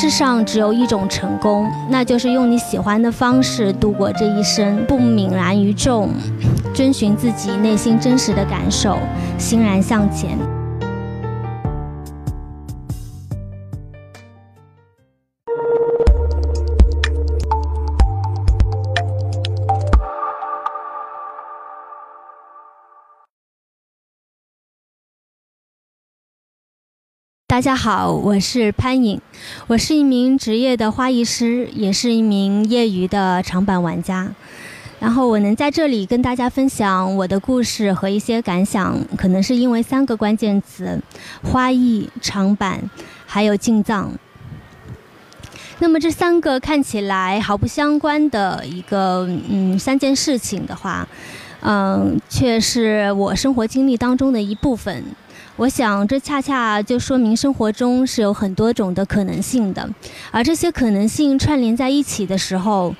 世上只有一种成功，那就是用你喜欢的方式度过这一生，不泯然于众，遵循自己内心真实的感受，欣然向前。大家好，我是潘颖，我是一名职业的花艺师，也是一名业余的长板玩家。然后我能在这里跟大家分享我的故事和一些感想，可能是因为三个关键词：花艺、长板，还有进藏。那么这三个看起来毫不相关的一个嗯三件事情的话，嗯，却是我生活经历当中的一部分。我想，这恰恰就说明生活中是有很多种的可能性的，而这些可能性串联在一起的时候，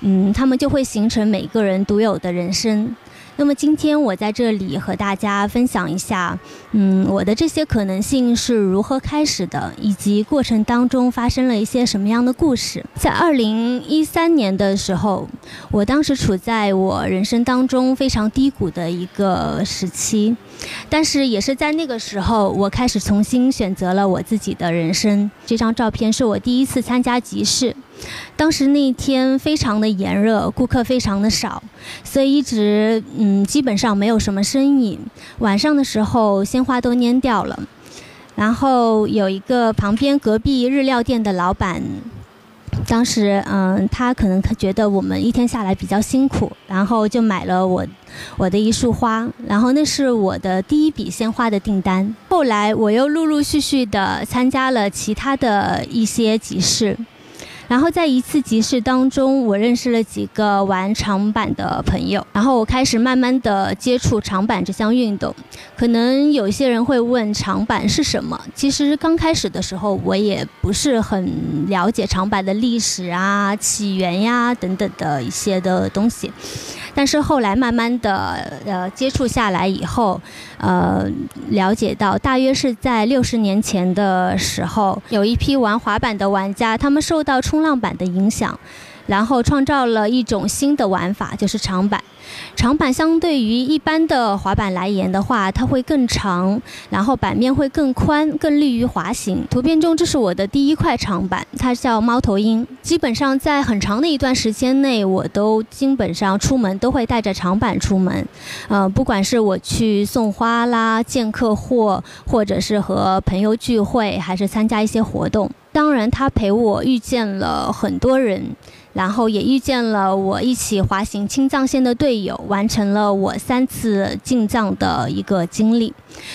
嗯，他们就会形成每个人独有的人生。那么今天我在这里和大家分享一下，嗯，我的这些可能性是如何开始的，以及过程当中发生了一些什么样的故事。在二零一三年的时候，我当时处在我人生当中非常低谷的一个时期，但是也是在那个时候，我开始重新选择了我自己的人生。这张照片是我第一次参加集市。当时那天非常的炎热，顾客非常的少，所以一直嗯基本上没有什么生意。晚上的时候鲜花都蔫掉了，然后有一个旁边隔壁日料店的老板，当时嗯他可能他觉得我们一天下来比较辛苦，然后就买了我我的一束花，然后那是我的第一笔鲜花的订单。后来我又陆陆续续的参加了其他的一些集市。然后在一次集市当中，我认识了几个玩长板的朋友，然后我开始慢慢的接触长板这项运动。可能有些人会问长板是什么？其实刚开始的时候，我也不是很了解长板的历史啊、起源呀等等的一些的东西。但是后来慢慢的呃接触下来以后，呃了解到大约是在六十年前的时候，有一批玩滑板的玩家，他们受到冲浪板的影响。然后创造了一种新的玩法，就是长板。长板相对于一般的滑板来言的话，它会更长，然后板面会更宽，更利于滑行。图片中这是我的第一块长板，它叫猫头鹰。基本上在很长的一段时间内，我都基本上出门都会带着长板出门。呃，不管是我去送花啦、见客户，或者是和朋友聚会，还是参加一些活动。当然，他陪我遇见了很多人。然后也遇见了我一起滑行青藏线的队友，完成了我三次进藏的一个经历。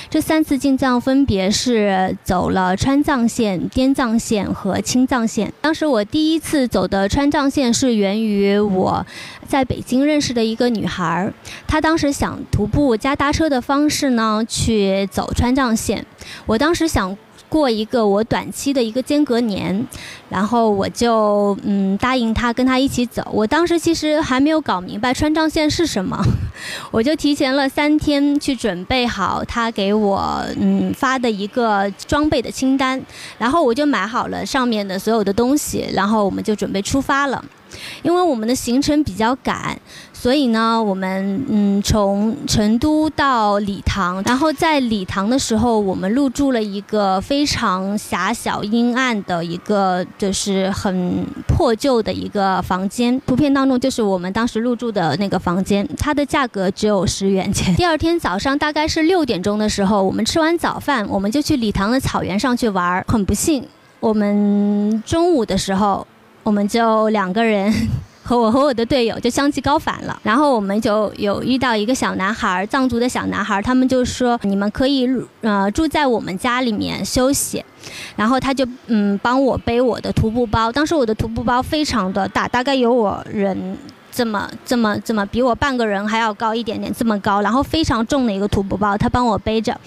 这三次进藏分别是走了川藏线、滇藏线和青藏线。当时我第一次走的川藏线是源于我在北京认识的一个女孩，她当时想徒步加搭车的方式呢去走川藏线。我当时想。过一个我短期的一个间隔年，然后我就嗯答应他跟他一起走。我当时其实还没有搞明白川藏线是什么，我就提前了三天去准备好他给我嗯发的一个装备的清单，然后我就买好了上面的所有的东西，然后我们就准备出发了。因为我们的行程比较赶。所以呢，我们嗯从成都到理塘，然后在理塘的时候，我们入住了一个非常狭小阴暗的一个，就是很破旧的一个房间。图片当中就是我们当时入住的那个房间，它的价格只有十元钱。第二天早上大概是六点钟的时候，我们吃完早饭，我们就去理塘的草原上去玩。很不幸，我们中午的时候，我们就两个人。和我和我的队友就相继高反了，然后我们就有遇到一个小男孩，藏族的小男孩，他们就说你们可以呃住在我们家里面休息，然后他就嗯帮我背我的徒步包，当时我的徒步包非常的大，大概有我人。这么这么这么比我半个人还要高一点点，这么高，然后非常重的一个徒步包，他帮我背着，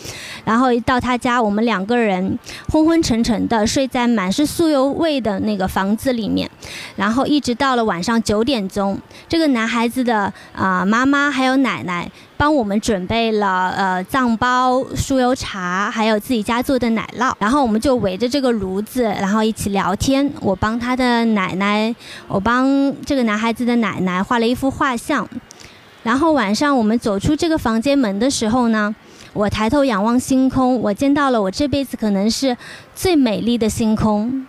然后一到他家，我们两个人昏昏沉沉的睡在满是酥油味的那个房子里面，然后一直到了晚上九点钟，这个男孩子的啊妈妈还有奶奶。帮我们准备了呃藏包、酥油茶，还有自己家做的奶酪。然后我们就围着这个炉子，然后一起聊天。我帮他的奶奶，我帮这个男孩子的奶奶画了一幅画像。然后晚上我们走出这个房间门的时候呢，我抬头仰望星空，我见到了我这辈子可能是最美丽的星空。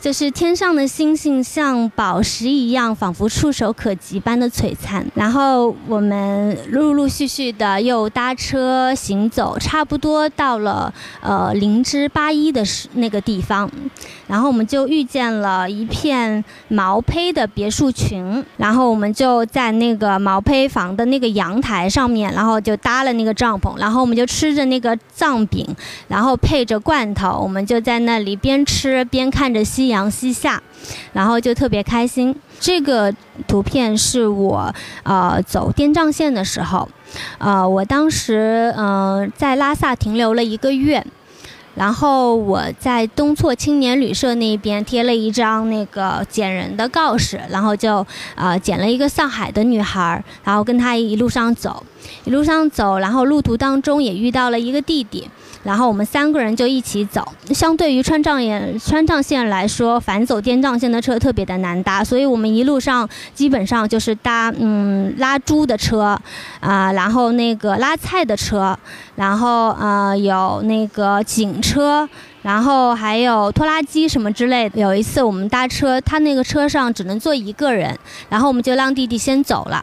就是天上的星星像宝石一样，仿佛触手可及般的璀璨。然后我们陆陆续续的又搭车行走，差不多到了呃灵芝八一的那个地方，然后我们就遇见了一片毛坯的别墅群。然后我们就在那个毛坯房的那个阳台上面，然后就搭了那个帐篷，然后我们就吃着那个藏饼，然后配着罐头，我们就在那里边吃边看着夕阳。阳西下，然后就特别开心。这个图片是我呃走滇藏线的时候，呃，我当时嗯在拉萨停留了一个月，然后我在东措青年旅社那边贴了一张那个捡人的告示，然后就呃捡了一个上海的女孩，然后跟她一路上走，一路上走，然后路途当中也遇到了一个弟弟。然后我们三个人就一起走。相对于川藏线，川藏线来说，反走滇藏线的车特别的难搭，所以我们一路上基本上就是搭嗯拉猪的车，啊，然后那个拉菜的车，然后呃有那个警车，然后还有拖拉机什么之类的。有一次我们搭车，他那个车上只能坐一个人，然后我们就让弟弟先走了。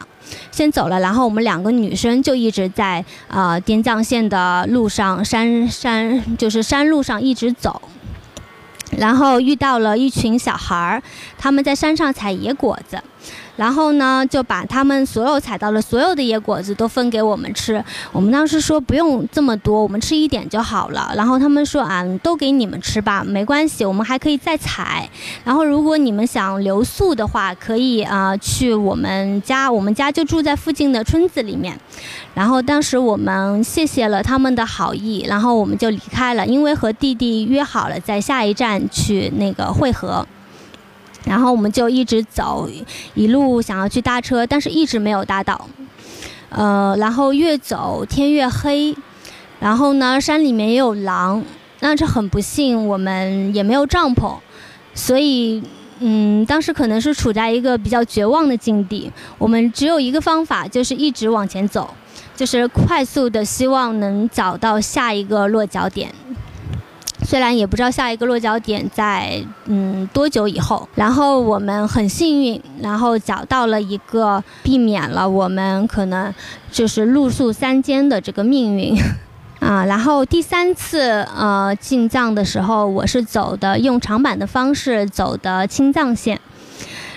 先走了，然后我们两个女生就一直在啊滇藏线的路上，山山就是山路上一直走，然后遇到了一群小孩儿，他们在山上采野果子。然后呢，就把他们所有采到的所有的野果子都分给我们吃。我们当时说不用这么多，我们吃一点就好了。然后他们说啊，都给你们吃吧，没关系，我们还可以再采。然后如果你们想留宿的话，可以啊去我们家，我们家就住在附近的村子里面。然后当时我们谢谢了他们的好意，然后我们就离开了，因为和弟弟约好了在下一站去那个汇合。然后我们就一直走，一路想要去搭车，但是一直没有搭到。呃，然后越走天越黑，然后呢山里面也有狼，那这很不幸，我们也没有帐篷，所以嗯，当时可能是处在一个比较绝望的境地。我们只有一个方法，就是一直往前走，就是快速的希望能找到下一个落脚点。虽然也不知道下一个落脚点在嗯多久以后，然后我们很幸运，然后找到了一个，避免了我们可能就是露宿山间的这个命运，啊，然后第三次呃进藏的时候，我是走的用长板的方式走的青藏线。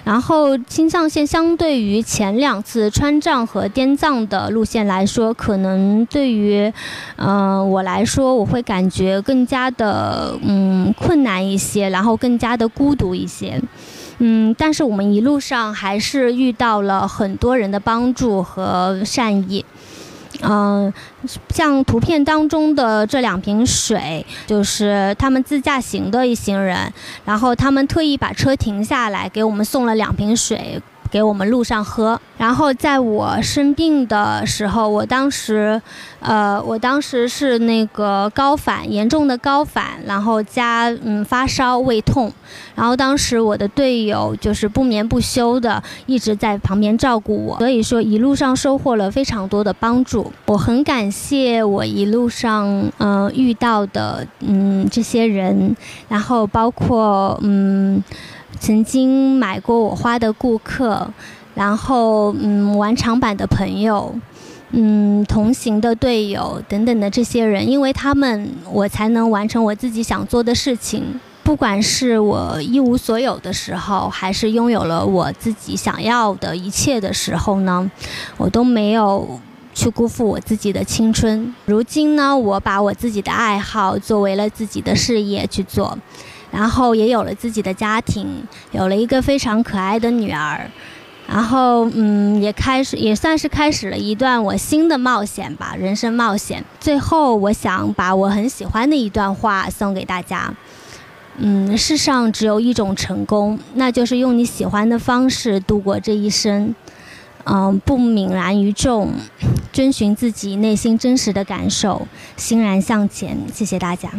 然后青藏线相对于前两次川藏和滇藏的路线来说，可能对于，嗯我来说，我会感觉更加的嗯困难一些，然后更加的孤独一些，嗯，但是我们一路上还是遇到了很多人的帮助和善意。嗯，像图片当中的这两瓶水，就是他们自驾行的一行人，然后他们特意把车停下来，给我们送了两瓶水。给我们路上喝，然后在我生病的时候，我当时，呃，我当时是那个高反，严重的高反，然后加嗯发烧、胃痛，然后当时我的队友就是不眠不休的一直在旁边照顾我，所以说一路上收获了非常多的帮助，我很感谢我一路上嗯遇到的嗯这些人，然后包括嗯。曾经买过我花的顾客，然后嗯，玩长板的朋友，嗯，同行的队友等等的这些人，因为他们，我才能完成我自己想做的事情。不管是我一无所有的时候，还是拥有了我自己想要的一切的时候呢，我都没有去辜负我自己的青春。如今呢，我把我自己的爱好作为了自己的事业去做。然后也有了自己的家庭，有了一个非常可爱的女儿，然后嗯，也开始也算是开始了一段我新的冒险吧，人生冒险。最后，我想把我很喜欢的一段话送给大家：嗯，世上只有一种成功，那就是用你喜欢的方式度过这一生。嗯，不泯然于众，遵循自己内心真实的感受，欣然向前。谢谢大家。